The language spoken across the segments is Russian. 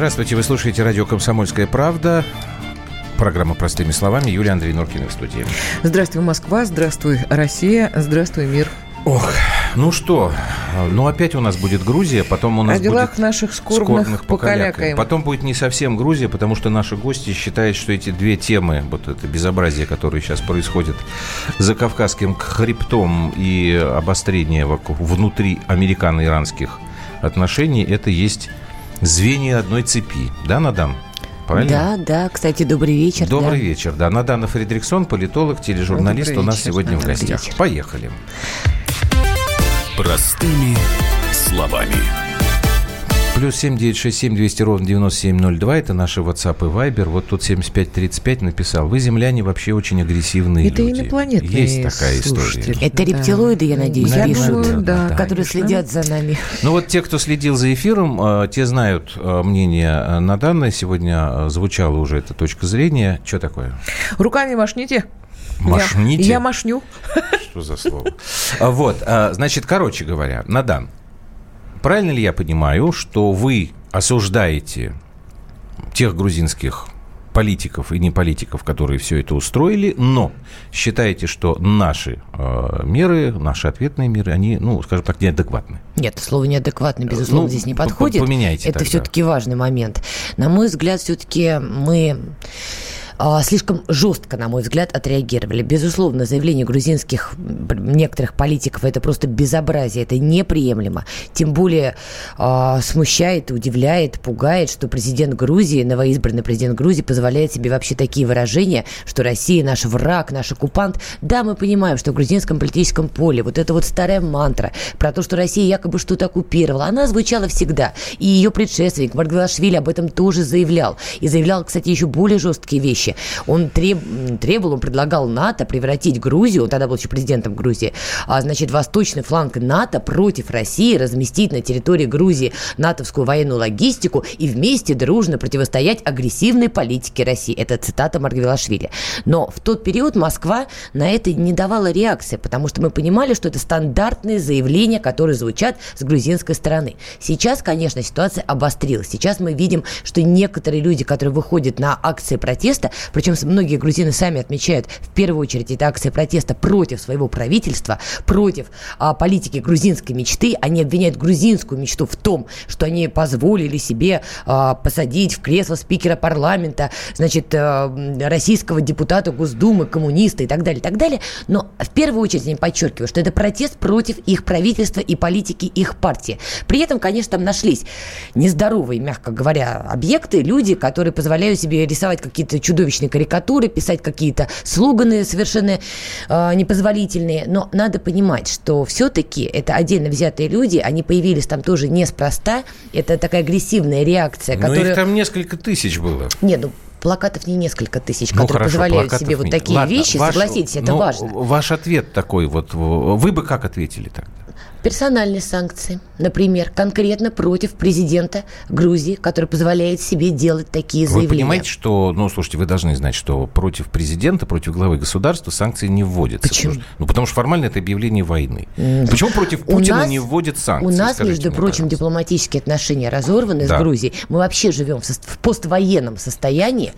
Здравствуйте, вы слушаете радио «Комсомольская правда». Программа «Простыми словами». Юлия Андрей Норкина в студии. Здравствуй, Москва. Здравствуй, Россия. Здравствуй, мир. Ох, ну что, ну опять у нас будет Грузия, потом у нас О делах будет наших скорбных, скорбных покалякаем. Потом будет не совсем Грузия, потому что наши гости считают, что эти две темы, вот это безобразие, которое сейчас происходит за Кавказским хребтом и обострение внутри американо-иранских отношений, это есть звенья одной цепи. Да, Надам? Правильно? Да, да. Кстати, добрый вечер. Добрый да. вечер, да. Надана Фредриксон, политолог, тележурналист добрый у нас вечер, сегодня в гостях. Вечер. Поехали. Простыми словами. Плюс семь девять шесть семь двести ровно девяносто семь ноль два. Это наши WhatsApp и Viber. Вот тут семьдесят пять тридцать пять написал. Вы, земляне, вообще очень агрессивные Это люди. инопланетные Есть такая история. Это рептилоиды, я надеюсь, я пишут, думаю, да, которые конечно. следят за нами. Ну вот те, кто следил за эфиром, э, те знают э, мнение э, на данное. Сегодня звучала уже эта точка зрения. Что такое? Руками машните. Машните? Я, я машню. Что за слово? Вот, значит, короче говоря, Надан, правильно ли я понимаю, что вы осуждаете тех грузинских политиков и не политиков, которые все это устроили, но считаете, что наши э, меры, наши ответные меры, они, ну, скажем так, неадекватны? Нет, слово неадекватно, безусловно, ну, здесь не подходит. Поменяйте Это тогда. все-таки важный момент. На мой взгляд, все-таки мы а, слишком жестко, на мой взгляд, отреагировали. Безусловно, заявление грузинских некоторых политиков это просто безобразие, это неприемлемо. Тем более э, смущает, удивляет, пугает, что президент Грузии, новоизбранный президент Грузии позволяет себе вообще такие выражения, что Россия наш враг, наш оккупант. Да, мы понимаем, что в грузинском политическом поле вот эта вот старая мантра про то, что Россия якобы что-то оккупировала, она звучала всегда. И ее предшественник Маргвелашвили об этом тоже заявлял. И заявлял, кстати, еще более жесткие вещи вещи. Он треб, требовал, он предлагал НАТО превратить Грузию, он тогда был еще президентом Грузии, а, значит, восточный фланг НАТО против России, разместить на территории Грузии натовскую военную логистику и вместе дружно противостоять агрессивной политике России. Это цитата Маргвелашвили. Но в тот период Москва на это не давала реакции, потому что мы понимали, что это стандартные заявления, которые звучат с грузинской стороны. Сейчас, конечно, ситуация обострилась. Сейчас мы видим, что некоторые люди, которые выходят на акции протеста, причем многие грузины сами отмечают, в первую очередь, это акция протеста против своего правительства, против а, политики грузинской мечты. Они обвиняют грузинскую мечту в том, что они позволили себе а, посадить в кресло спикера парламента, значит, а, российского депутата Госдумы, коммуниста и так далее, и так далее. Но в первую очередь они подчеркивают, что это протест против их правительства и политики их партии. При этом, конечно, там нашлись нездоровые, мягко говоря, объекты, люди, которые позволяют себе рисовать какие-то чудовищные чудовищные карикатуры, писать какие-то слоганы совершенно э, непозволительные. Но надо понимать, что все-таки это отдельно взятые люди, они появились там тоже неспроста. Это такая агрессивная реакция, Но которая... их там несколько тысяч было. Нет, ну плакатов не несколько тысяч, ну, которые хорошо, позволяют себе вот такие Ладно, вещи. ваш, Согласитесь, это ну, важно. Ваш ответ такой вот, вы бы как ответили тогда? Персональные санкции, например, конкретно против президента Грузии, который позволяет себе делать такие заявления. Вы понимаете, что, ну, слушайте, вы должны знать, что против президента, против главы государства санкции не вводятся. Почему? Потому, ну, потому что формально это объявление войны. Почему против Путина нас, не вводят санкции? У нас, между прочим, пожалуйста. дипломатические отношения разорваны да. с Грузией. Мы вообще живем в, в поствоенном состоянии,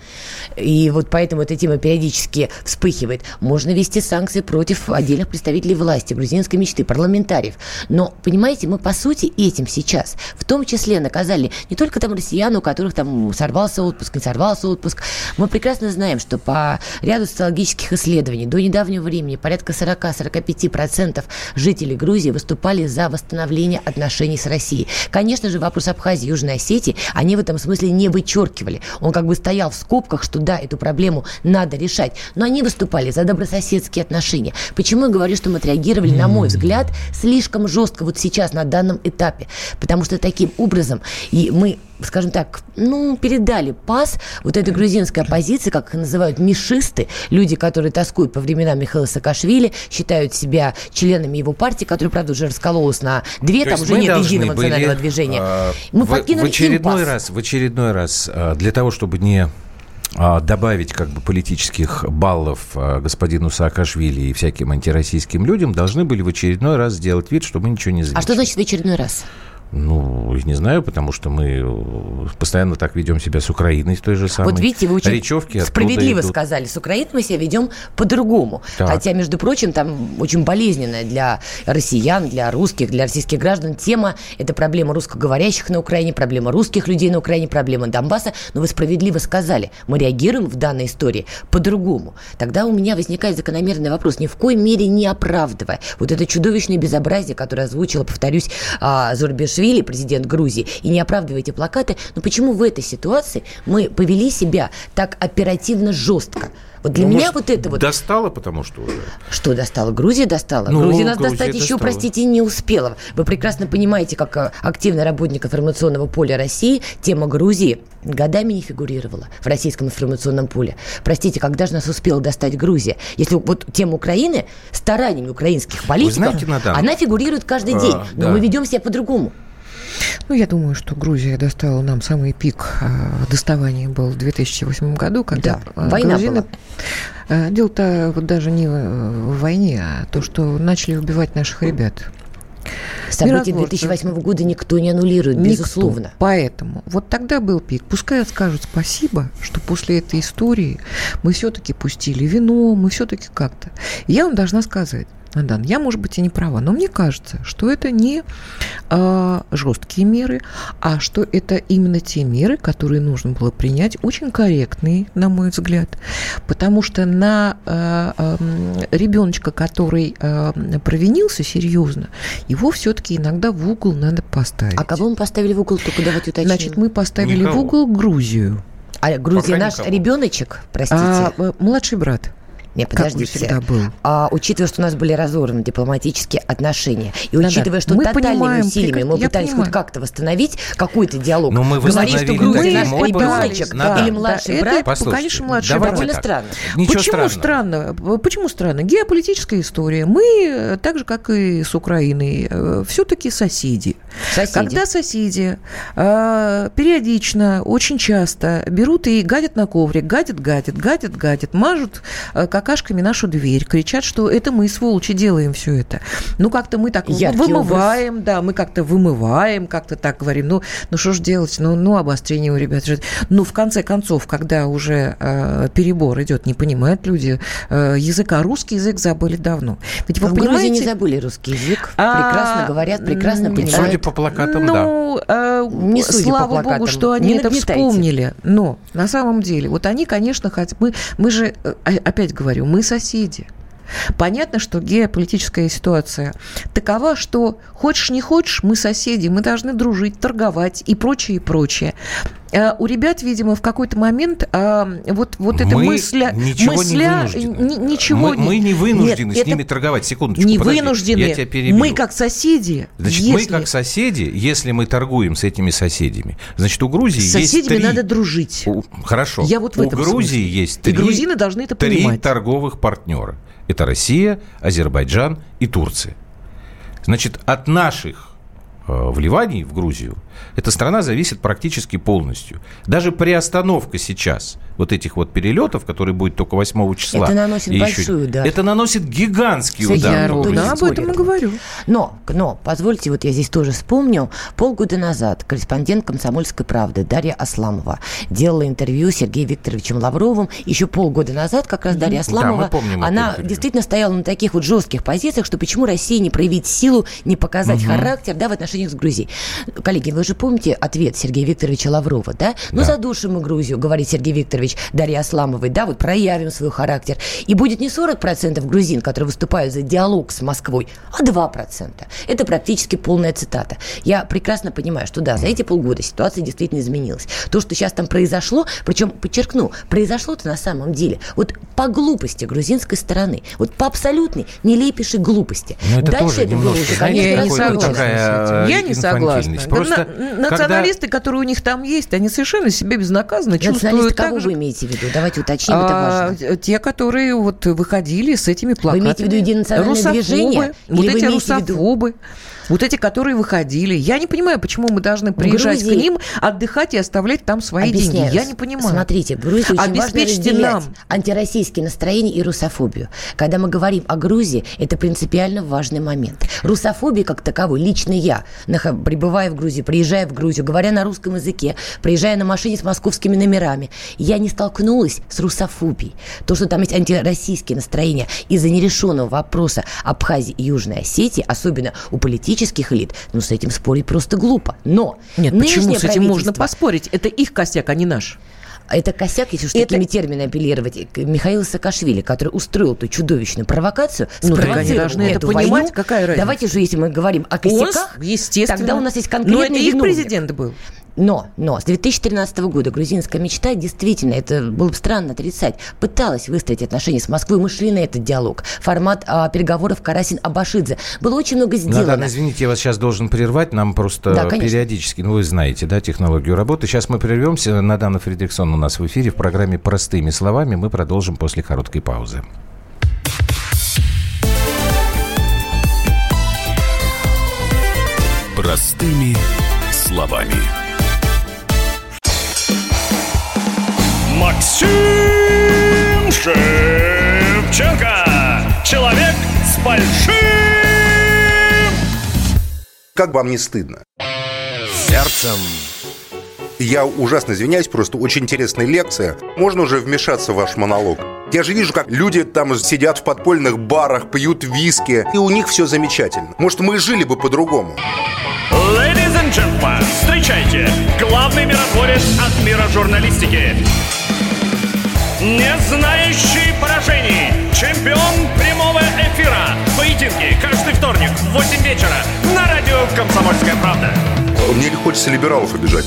и вот поэтому эта тема периодически вспыхивает. Можно вести санкции против отдельных представителей власти, грузинской мечты, парламентариев. Но, понимаете, мы, по сути, этим сейчас в том числе наказали не только там россиян, у которых там сорвался отпуск, не сорвался отпуск. Мы прекрасно знаем, что по ряду социологических исследований до недавнего времени порядка 40-45% жителей Грузии выступали за восстановление отношений с Россией. Конечно же, вопрос Абхазии и Южной Осетии они в этом смысле не вычеркивали. Он как бы стоял в скобках, что да, эту проблему надо решать. Но они выступали за добрососедские отношения. Почему я говорю, что мы отреагировали, на мой взгляд, слишком жестко вот сейчас на данном этапе? Потому что таким образом и мы скажем так, ну, передали пас вот этой грузинской оппозиции, как их называют, мишисты, люди, которые тоскуют по временам Михаила Саакашвили, считают себя членами его партии, которая, правда, уже раскололась на две, То там уже нет единого национального движения. Э, мы в, покинули в очередной им пас. раз, в очередной раз, э, для того, чтобы не а, добавить как бы политических баллов а, господину Саакашвили и всяким антироссийским людям, должны были в очередной раз сделать вид, что мы ничего не замечаем. А что значит в очередной раз? Ну, не знаю, потому что мы э, постоянно так ведем себя с Украиной, с той же самой. Вот видите, вы очень Речевки справедливо идут. сказали. С Украиной мы себя ведем по-другому. Так. Хотя, между прочим, там очень болезненная для россиян, для русских, для российских граждан тема. Это проблема русскоговорящих на Украине, проблема русских людей на Украине, проблема Донбасса. Но вы справедливо сказали, мы реагируем в данной истории по-другому. Тогда у меня возникает закономерный вопрос, ни в коей мере не оправдывая вот это чудовищное безобразие, которое озвучила, повторюсь, а, Зурбишвили, президент Грузии, и не оправдывая эти плакаты, но почему в этой ситуации мы повели себя так оперативно жестко? Вот для Ну, меня может, вот это вот... Достало, потому что уже. Что достала? Грузия достала? Ну, Грузия нас Грузия достать еще, достала. простите, не успела. Вы прекрасно понимаете, как э, активный работник информационного поля России тема Грузии годами не фигурировала в российском информационном поле. Простите, когда же нас успела достать Грузия? Если вот тема Украины стараниями украинских политиков, знаете, она фигурирует каждый а, день, но да. мы ведем себя по-другому. Ну, я думаю, что Грузия достала нам самый пик э, доставания был в 2008 году, когда Да, э, война грузины- была. Э, Дело-то вот даже не в войне, а то, что начали убивать наших ребят. События Миротворцы. 2008 года никто не аннулирует, Никто. безусловно. Поэтому вот тогда был пик. Пускай скажут спасибо, что после этой истории мы все-таки пустили вино, мы все-таки как-то. Я вам должна сказать, Надан, я, может быть, и не права, но мне кажется, что это не а, жесткие меры, а что это именно те меры, которые нужно было принять, очень корректные, на мой взгляд, потому что на а, ам, ребеночка, который а, провинился серьезно, его все-таки иногда в угол надо поставить. А кого мы поставили в угол, только давайте уточним. Значит, мы поставили Никого. в угол Грузию. А Грузия Пока наш никого. ребеночек, простите. А, э, младший брат. Не, Как подождите. всегда был. А, учитывая, что у нас были разорваны дипломатические отношения, и Да-да. учитывая, что Мы тотальными понимаем, усилиями мы пытались понимаю. хоть как-то восстановить какой-то диалог, Но мы говорить, что Грузия наш ребеночек Надо. или младший Да, брат, это, Послушайте, конечно, младший брат. довольно так. странно. Ничего Почему странного. странно? Почему странно? Геополитическая история. Мы, э, так же, как и с Украиной, все-таки соседи. Соседи. Когда соседи э, периодично, очень часто берут и гадят на коврик, гадят, гадят, гадят, гадят, мажут э, какашками нашу дверь, кричат, что это мы, сволочи, делаем все это. Ну, как-то мы так Яркий вымываем, да, мы как-то вымываем, как-то так говорим. Ну, ну что ж делать? Ну, ну, обострение у ребят. Ну, в конце концов, когда уже э, перебор идет, не понимают люди э, языка, русский язык забыли давно. Ведь вы в Грузии понимаете... не забыли русский язык, А, прекрасно говорят, прекрасно понимают. По плакатам, да. ну, э, Не судя по слава плакатам. богу, что Не они это нагнетайте. вспомнили. Но на самом деле, вот они, конечно, хотят... Мы, мы же, э, опять говорю, мы соседи. Понятно, что геополитическая ситуация такова, что хочешь не хочешь, мы соседи, мы должны дружить, торговать и прочее, и прочее. А У ребят, видимо, в какой-то момент а, вот, вот эта мы мысля... ничего мысля, не вынуждены. ни- ничего мы, мы не вынуждены Нет, с ними торговать. Секундочку, не подожди, вынуждены. Я тебя перебью. Мы как соседи. Значит, мы если- как соседи, если мы торгуем с этими соседями, значит, у Грузии С есть соседями три... надо дружить. У- Хорошо. Я вот в у этом Грузии смысле. есть И три, грузины должны это три понимать. торговых партнера. Это Россия, Азербайджан и Турция. Значит, от наших э, вливаний в Грузию эта страна зависит практически полностью. Даже приостановка сейчас вот этих вот перелетов, которые будет только 8 числа. Это наносит и еще- большой удар. Это наносит гигантский Кстати, удар. я по ровно. Да, об этом и говорю. Но, но, позвольте, вот я здесь тоже вспомню. Полгода назад корреспондент «Комсомольской правды» Дарья Асламова делала интервью с Сергеем Викторовичем Лавровым. Еще полгода назад как раз Дарья Асламова, мы помним она действительно стояла на таких вот жестких позициях, что почему России не проявить силу, не показать характер да, в отношениях с Грузией. Коллеги, вы же помните ответ Сергея Викторовича Лаврова, да? Ну, Да. задушим мы Грузию, говорит Сергей Викторович Дарья Асламовой, да, вот проявим свой характер. И будет не 40% грузин, которые выступают за диалог с Москвой, а 2%. Это практически полная цитата. Я прекрасно понимаю, что да, за эти полгода ситуация действительно изменилась. То, что сейчас там произошло, причем, подчеркну, произошло-то на самом деле вот по глупости грузинской стороны, вот по абсолютной нелепейшей глупости. Ну, это Дальше тоже это было уже, конечно, не такая, этим. Я э, не согласна. Просто на- когда- националисты, которые у них там есть, они совершенно себя безнаказанно Националисты чувствуют кого же, вы вы имеете в виду? Давайте уточним, это А, важно. те, которые вот выходили с этими плакатами. имеете в виду единонациональное движение? Вот Или вы эти русофобы. Вот эти, которые выходили. Я не понимаю, почему мы должны приезжать Грузии- к ним, отдыхать и оставлять там свои Объясняю. деньги. Я не понимаю. Смотрите, в Грузии очень важно Обеспечьте разделять нам. антироссийские настроения и русофобию. Когда мы говорим о Грузии, это принципиально важный момент. Русофобия как таковой, лично я, прибывая в Грузию, приезжая в Грузию, говоря на русском языке, приезжая на машине с московскими номерами, я не столкнулась с русофобией. То, что там есть антироссийские настроения из-за нерешенного вопроса Абхазии и Южной Осетии, особенно у политических элит, ну, с этим спорить просто глупо. Но Нет, почему с этим можно поспорить? Это их косяк, а не наш. это косяк, если уж Это- такими терминами апеллировать, к Михаилу Саакашвили, который устроил ту чудовищную провокацию, Ну, так они должны это эту понимать, войну. какая разница? Давайте же, если мы говорим о Он, косяках, естественно. тогда у нас есть Но конкретный это их виновник. президент был. Но, но с 2013 года грузинская мечта действительно, это было бы странно отрицать, пыталась выстроить отношения с Москвой. Мы шли на этот диалог. Формат а, переговоров Карасин-Абашидзе. Было очень много сделано. Надан, извините, я вас сейчас должен прервать. Нам просто Да, конечно. периодически, ну вы знаете, да, технологию работы. Сейчас мы прервемся. Надана Фридриксон у нас в эфире в программе «Простыми словами». Мы продолжим после короткой паузы. Простыми словами. Максим Шевченко. Человек с большим... Как вам не стыдно? Сердцем. Я ужасно извиняюсь, просто очень интересная лекция. Можно уже вмешаться в ваш монолог? Я же вижу, как люди там сидят в подпольных барах, пьют виски, и у них все замечательно. Может, мы жили бы по-другому? Ladies and gentlemen, встречайте, главный миротворец от мира журналистики. Не знающий поражений, чемпион прямого эфира. Поединки каждый вторник в 8 вечера на радио «Комсомольская правда». Мне не хочется либералов обижать.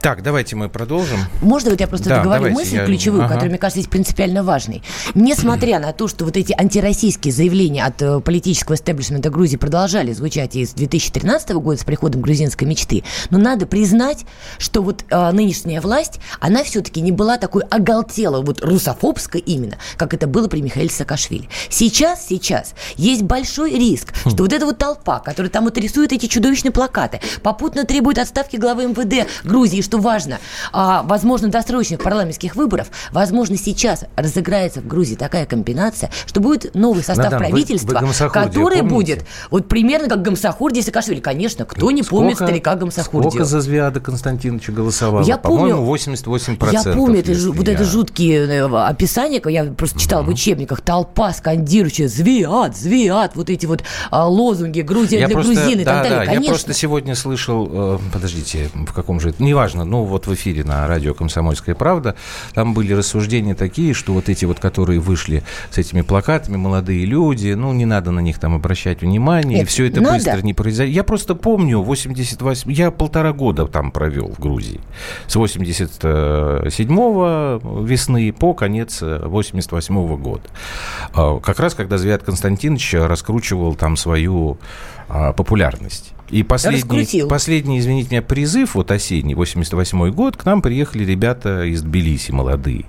Так, давайте мы продолжим. Можно вот я просто Да, договорю давайте, мысль я- ключевую, ага. которая, мне кажется, здесь принципиально важной. Несмотря на то, что вот эти антироссийские заявления от э, политического истеблишмента Грузии продолжали звучать и с 2013 года с приходом грузинской мечты, но надо признать, что вот э, нынешняя власть, она все-таки не была такой оголтелой, вот русофобской именно, как это было при Михаиле Саакашвили. Сейчас, сейчас есть большой риск, Хм. что вот эта вот толпа, которая там вот рисует эти чудовищные плакаты, попутно требует отставки главы МВД Грузии, что важно, а, возможно, досрочных парламентских выборов, возможно, сейчас разыграется в Грузии такая комбинация, что будет новый состав вы- правительства, вы Гамсахурдия который помните? будет вот примерно как Гамсахурдия Саакашвили. Конечно, кто не помнит старика Гамсахурдию? Сколько за Звиада Константиновича голосовало? Я По-моему, помню- 88%. Я помню это, жу- вот я- это жуткие э, описания, я просто читала в учебниках, толпа скандирующая «Звиад! Звиад!» Вот эти вот а, лозунги «Грузия Я для просто, грузин» и да, так далее. да, Конечно. я просто сегодня слышал, э, подождите, в каком же, это, неважно, ну вот в эфире на радио «Комсомольская правда», там были рассуждения такие, что вот эти вот, которые вышли с этими плакатами, молодые люди, ну не надо на них там обращать внимание, и Нет, все это надо. быстро не произойдет. Я просто помню, 88, я полтора года там провел в Грузии, с 87 весны по конец 88 года. А, Как раз, когда Звят Константинович раскручивал там свою а, популярность. И последний, Раскрутил. последний, извините меня, призыв, вот осенний, 88 год, к нам приехали ребята из Тбилиси, молодые.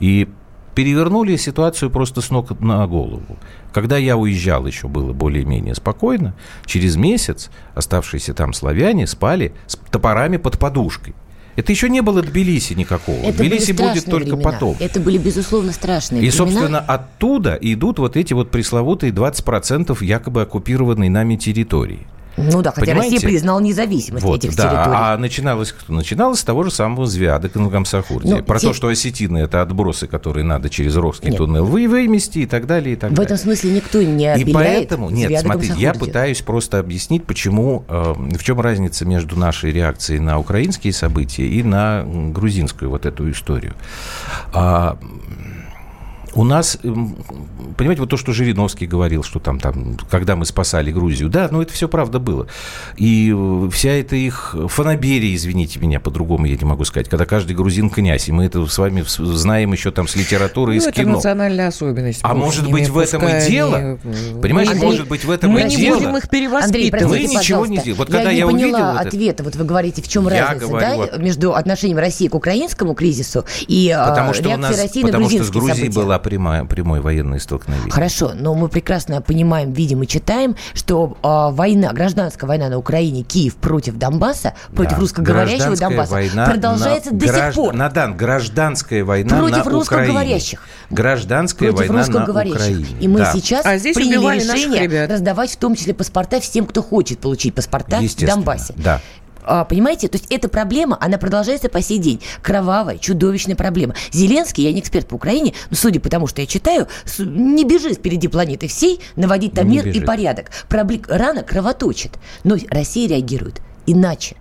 И перевернули ситуацию просто с ног на голову. Когда я уезжал, еще было более-менее спокойно. Через месяц оставшиеся там славяне спали с топорами под подушкой. Это еще не было Тбилиси никакого. Это Тбилиси будет только времена. потом. Это были, безусловно, страшные И, времена. собственно, оттуда идут вот эти вот пресловутые 20% якобы оккупированной нами территории. Ну да, хотя Понимаете? Россия признала независимость Вот, этих да, территорий. а начиналось кто? Начиналось с того же самого Звяда Гамсахурдия. Ну, Про те- то, что осетины – это отбросы, которые надо через Ровский Нет. туннель вы вымести и так далее, и так В далее. этом смысле никто не И обеляет поэтому, нет, Звяда смотрите, я пытаюсь просто объяснить, почему, э, в чем разница между нашей реакцией на украинские события и на грузинскую вот эту историю. А, У нас, м, понимаете, вот то, что Жириновский говорил, что там, там, когда мы спасали Грузию, да, ну это все правда было. И э, вся эта их фанаберия, извините меня, по-другому я не могу сказать, когда каждый грузин князь, и мы это с вами знаем еще там с литературы и Ну, с это кино. национальная особенность. А может быть, в этом и дело? они, э, Понимаешь, Андрей, может быть, в этом Мы и не дело. будем их Андрей, перевоспитывать. простите, Вы ничего не делаете. Вот когда я, я не поняла увидел вот это-. Вот вы говорите, в чем Я разница, говорю, да, между отношением России к украинскому кризису и а, Потому что, у реакцией нас, России на потому что с грузинские Грузией события? была прямая, прямой военное столкновение. Хорошо, но мы прекрасно понимаем, видим и читаем, что а, война, гражданская война на Украине, Киев против Донбасса, против Да. русскоговорящего Донбасса война продолжается на до гражд- сих пор. Надан, гражданская война Против на русскоговорящих. Украине. Гражданская против война на русскоговорящих. Украине. И мы Да. сейчас А здесь приняли решение раздавать в том числе паспорта всем, кто хочет получить паспорта в Донбассе. да. А, Понимаете? То есть эта проблема, она продолжается по сей день. Кровавая, чудовищная проблема. Зеленский, я не эксперт по Украине, но судя по тому, что я читаю, не бежит впереди планеты всей наводить там Не мир и бежит. порядок. Пробле- Рана кровоточит. Но Россия реагирует иначе.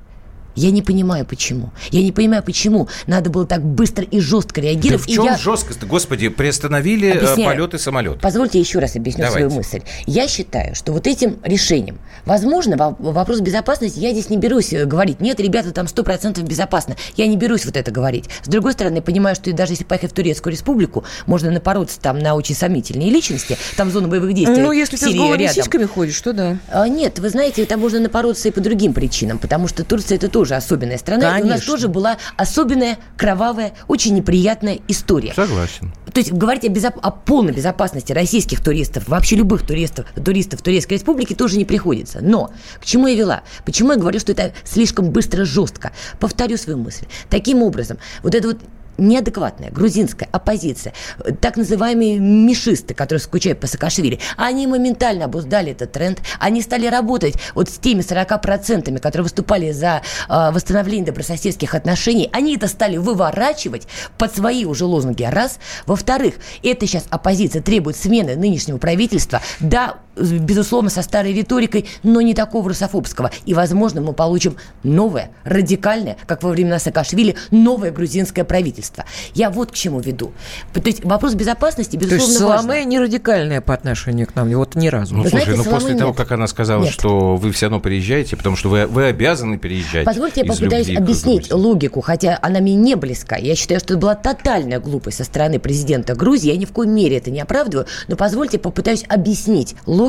Я не понимаю, почему. Я не понимаю, почему надо было так быстро и жестко Да реагировать. в И чем я- жесткость? Господи, приостановили э, Объясняю. полеты самолета. Позвольте еще раз объясню Давайте. свою мысль. Я считаю, что вот этим решением, возможно, во- вопрос безопасности, я здесь не берусь э, говорить, нет, ребята, там 100% безопасно. Я не берусь вот это говорить. С другой стороны, понимаю, что даже если поехать в Турецкую республику, можно напороться там на очень сомнительные личности, там зона боевых действий. Ну, если ты с голыми рядом. сиськами ходишь, то да. А, Нет, вы знаете, там можно напороться и по другим причинам, потому что Турция это тоже особенная страна. И у нас Конечно. тоже была особенная, кровавая, очень неприятная история. Согласен. То есть говорить о, безоп- о полной безопасности российских туристов, вообще любых туристов, туристов Турецкой Республики тоже не приходится. Но к чему я вела? Почему я говорю, что это слишком быстро, жестко? Повторю свою мысль. Таким образом, вот это вот неадекватная грузинская оппозиция, так называемые мишисты, которые скучают по Саакашвили, они моментально обуздали этот тренд, они стали работать вот с теми 40%, которые выступали за э, восстановление добрососедских отношений, они это стали выворачивать под свои уже лозунги, раз. Во-вторых, это сейчас оппозиция требует смены нынешнего правительства, да, безусловно, со старой риторикой, но не такого русофобского. И, возможно, мы получим новое, радикальное, как во времена Саакашвили, новое грузинское правительство. Я вот к чему веду. То есть вопрос безопасности, То безусловно, есть важен. Саламе не радикальная по отношению к нам, вот ни разу. Ну, Вы слушай, знаете, ну после того, нет. как она сказала, Нет. что вы все равно приезжаете, потому что вы, вы обязаны переезжать. Позвольте я из попытаюсь объяснить Грузии. логику, хотя она мне не близка. Я считаю, что это была тотальная глупость со стороны президента Грузии. Я ни в коей мере это не оправдываю, но позвольте попытаюсь объяснить логику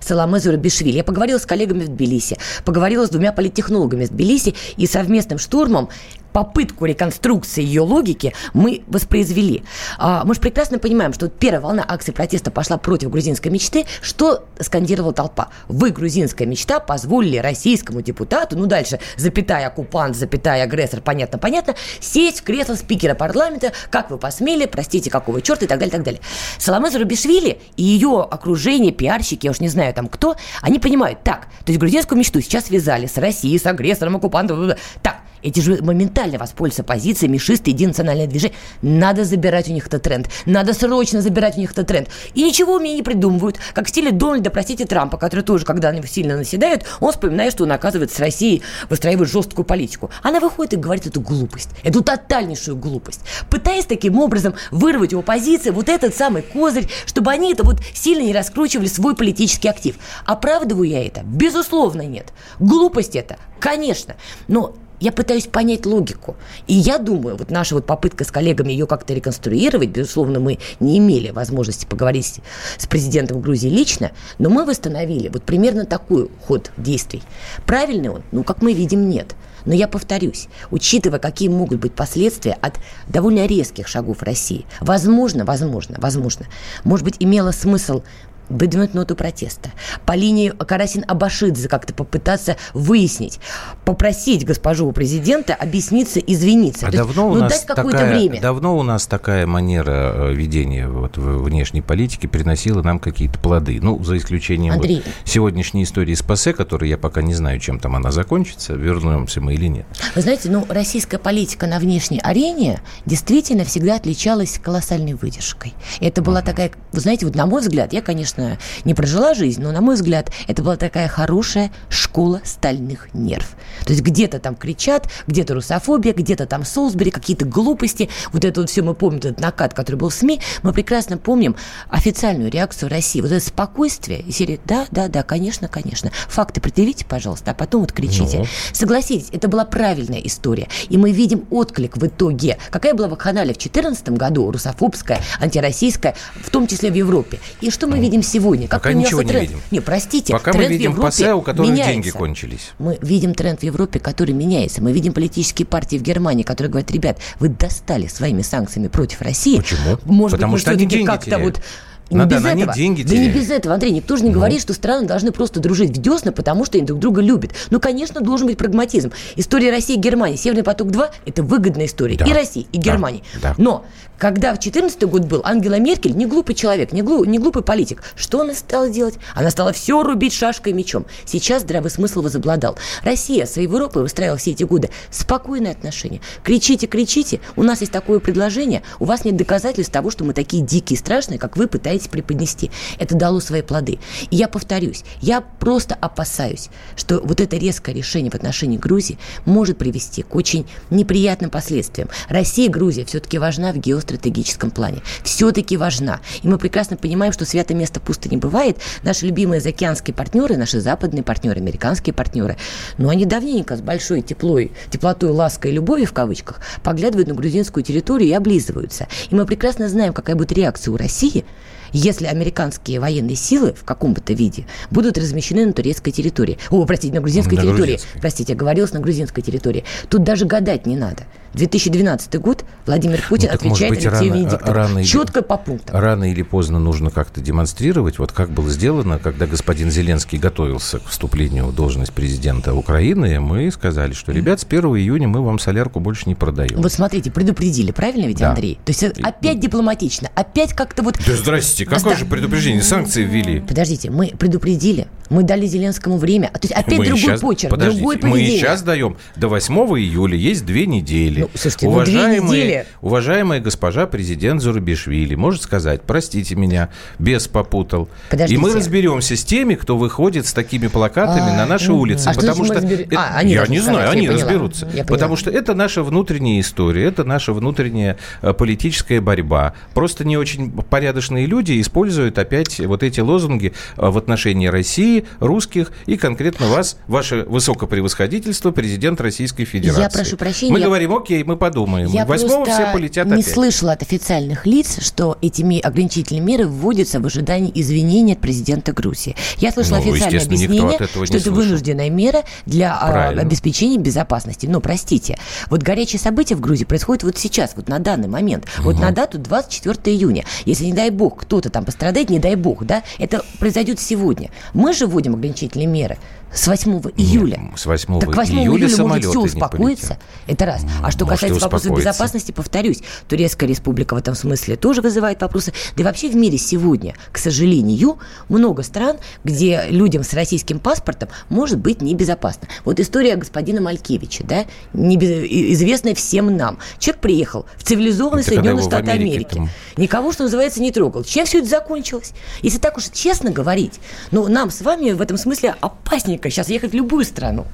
Саламе Зурабишвили. Я поговорила с коллегами в Тбилиси, поговорила с двумя политтехнологами в Тбилиси, и совместным штурмом попытку реконструкции ее логики мы воспроизвели. А, мы же прекрасно понимаем, что первая волна акций протеста пошла против грузинской мечты. Что скандировала толпа? Вы, грузинская мечта, позволили российскому депутату, ну дальше, запятая оккупант, запятая агрессор, понятно-понятно, сесть в кресло спикера парламента, как вы посмели, простите, какого черта и так далее, так далее. Саламе Зарубишвили и ее окружение, пиарщики, я уж не знаю там кто, они понимают, так, то есть грузинскую мечту сейчас связали с Россией, с агрессором, оккупантом, так, эти же моментально воспользуются позицией мишисты, единое национальное движение. Надо забирать у них этот тренд. Надо срочно забирать у них этот тренд. И ничего у меня не придумывают. Как в стиле Дональда, простите, Трампа, который тоже, когда они сильно наседают, он вспоминает, что он, оказывается, с Россией выстраивает жесткую политику. Она выходит и говорит эту глупость. Эту тотальнейшую глупость. Пытаясь таким образом вырвать у оппозиции вот этот самый козырь, чтобы они это вот сильно не раскручивали свой политический актив. Оправдываю я это? Безусловно, нет. Глупость это? Конечно. Но я пытаюсь понять логику. И я думаю, вот наша вот попытка с коллегами ее как-то реконструировать, безусловно, мы не имели возможности поговорить с, президентом Грузии лично, но мы восстановили вот примерно такой ход действий. Правильный он? Ну, как мы видим, нет. Но я повторюсь, учитывая, какие могут быть последствия от довольно резких шагов России, возможно, возможно, возможно, может быть, имело смысл выдвинуть ноту протеста. По линии Карасин-Абашидзе как-то попытаться выяснить, попросить госпожу президента объясниться, извиниться. А То есть, давно у ну, нас дать какое-то такая, время. давно у нас такая манера э, ведения вот, внешней политики приносила нам какие-то плоды. Ну, за исключением вот Андрей. сегодняшней истории с ПАСЕ, которой я пока не знаю, чем там она закончится, вернемся мы или нет. Вы знаете, ну, российская политика на внешней арене действительно всегда отличалась колоссальной выдержкой. И это была такая, вы знаете, вот на мой взгляд, я, конечно, конечно, не прожила жизнь, но, на мой взгляд, это была такая хорошая школа стальных нерв. То есть где-то там кричат, где-то русофобия, где-то там Солсбери, какие-то глупости. Вот это вот все мы помним, этот накат, который был в СМИ. Мы прекрасно помним официальную реакцию России. Вот это спокойствие и серия «да, да, да, конечно, конечно». Факты предъявите, пожалуйста, а потом вот кричите. Ну. Согласитесь, это была правильная история. И мы видим отклик в итоге. Какая была вакханалия в 2014 году, русофобская, антироссийская, в том числе в Европе. И что мы видим сегодня? Как Пока ничего не тренд? видим. Не, простите, Пока мы тренд в видим пассе, у которых меняется. деньги кончились. Мы видим тренд в Европе, который меняется. Мы видим политические партии в Германии, которые говорят, ребят, вы достали своими санкциями против России. Почему? Может Потому быть, что мы они деньги как-то теряют. вот не Надо, без они этого. деньги да не без этого, Андрей. Никто же не Ну. говорит, что страны должны просто дружить в десна, потому что они друг друга любят. Ну, конечно, должен быть прагматизм. История России и Германии. Северный поток-2 – это выгодная история. Да. И России, и Да. Германии. Да. Но когда в 2014 год был, Ангела Меркель не глупый человек, не, глу- не глупый политик. Что она стала делать? Она стала все рубить шашкой и мечом. Сейчас здравый смысл возобладал. Россия с Европой выстраивала все эти годы спокойные отношения. Кричите, кричите. У нас есть такое предложение. У вас нет доказательств того, что мы такие дикие и страшные, как вы пытаетесь преподнести. Это дало свои плоды. И я повторюсь, я просто опасаюсь, что вот это резкое решение в отношении Грузии может привести к очень неприятным последствиям. Россия и Грузия все-таки важна в геостратегическом плане. Все-таки важна. И мы прекрасно понимаем, что святое место пусто не бывает. Наши любимые заокеанские партнеры, наши западные партнеры, американские партнеры, но они давненько с большой теплой, теплотой, лаской и любовью в кавычках поглядывают на грузинскую территорию и облизываются. И мы прекрасно знаем, какая будет реакция у России, если американские военные силы в каком-то виде будут размещены на турецкой территории. О, простите, на грузинской На территории. грузинской. Простите, оговорилась на грузинской территории. Тут даже гадать не надо. 2012 год Владимир Путин Ну, так, отвечает быть, Алексею рано- Венедиктову. рано или- Четко по пунктам. Рано или поздно нужно как-то демонстрировать, вот как было сделано, когда господин Зеленский готовился к вступлению в должность президента Украины, мы сказали, что, ребят, с 1 июня мы вам солярку больше не продаем. Вот смотрите, предупредили, правильно ведь, Да. Андрей? То есть опять дипломатично, опять как-то вот... Да здрасте, какое же предупреждение? Санкции ввели. Подождите, мы предупредили, мы дали Зеленскому время. То есть опять Мы другой щас- почерк, подождите, другой Мы поведение. сейчас даем до 8 июля, есть две недели. Ну, слушайте, ну, две недели. уважаемая госпожа президент Зурабишвили может сказать, простите меня, без попутал. Подождите. И мы разберемся с теми, кто выходит с такими плакатами А, на наши мгм. улицы. А потому что разбер- это- А, они я не знаю, сказать, они я разберутся. Я поняла. потому что это наша внутренняя история, это наша внутренняя э, политическая борьба. Просто не очень порядочные люди используют опять вот эти лозунги э, в отношении России, русских и конкретно вас, ваше высокопревосходительство, президент Российской Федерации. Я прошу прощения, Мы я- говорим, окей, мы подумаем. Я Восьмого просто все полетят не опять. слышала от официальных лиц, что эти ограничительные меры вводятся в ожидании извинений от президента Грузии. Я слышала Ну, официальное объяснение, что это слышал. вынужденная мера для а, Правильно. обеспечения безопасности. Но, простите, вот горячие события в Грузии происходят вот сейчас, вот на данный момент. Вот на дату 24 июня. Если, не дай бог, кто-то там пострадает, не дай бог, да, это произойдет сегодня. Мы же вводим ограничительные меры с 8 июля. с 8 так 8 июля июля может самолеты все не успокоится. Это раз. А что Может, и касается вопросов успокоится. безопасности, повторюсь, Турецкая республика в этом смысле тоже вызывает вопросы. Да и вообще в мире сегодня, к сожалению, много стран, где людям с российским паспортом может быть небезопасно. Вот история господина Малькевича, да, известная всем нам. Человек приехал в цивилизованные Это Соединенные Штаты Америке Америки. Никого, что называется, не трогал. Чем все это закончилось? Если так уж честно говорить, ну, нам с вами в этом смысле опасненько сейчас ехать в любую страну.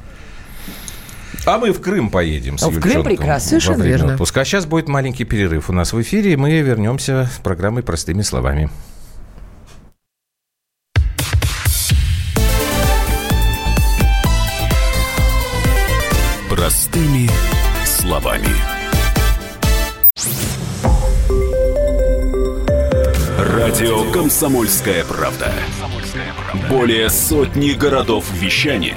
А мы в Крым поедем с А в Крым прекрасно. Совершенно верно. отпуска. А сейчас будет маленький перерыв у нас в эфире, и мы вернемся с программой «Простыми словами». Простыми словами. Радио «Комсомольская правда». Более сотни городов вещания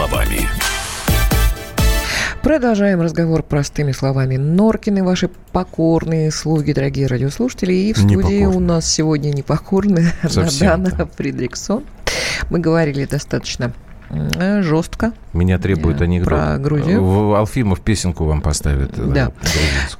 Словами. Продолжаем разговор простыми словами. Норкины, ваши покорные слуги, дорогие радиослушатели. И в студии у нас сегодня непокорная Совсем, Надана да. Фридриксон. Мы говорили достаточно жестко. Меня требуют Да, анекдот. про Грузию. В- Алфимов песенку вам поставит. э, Да.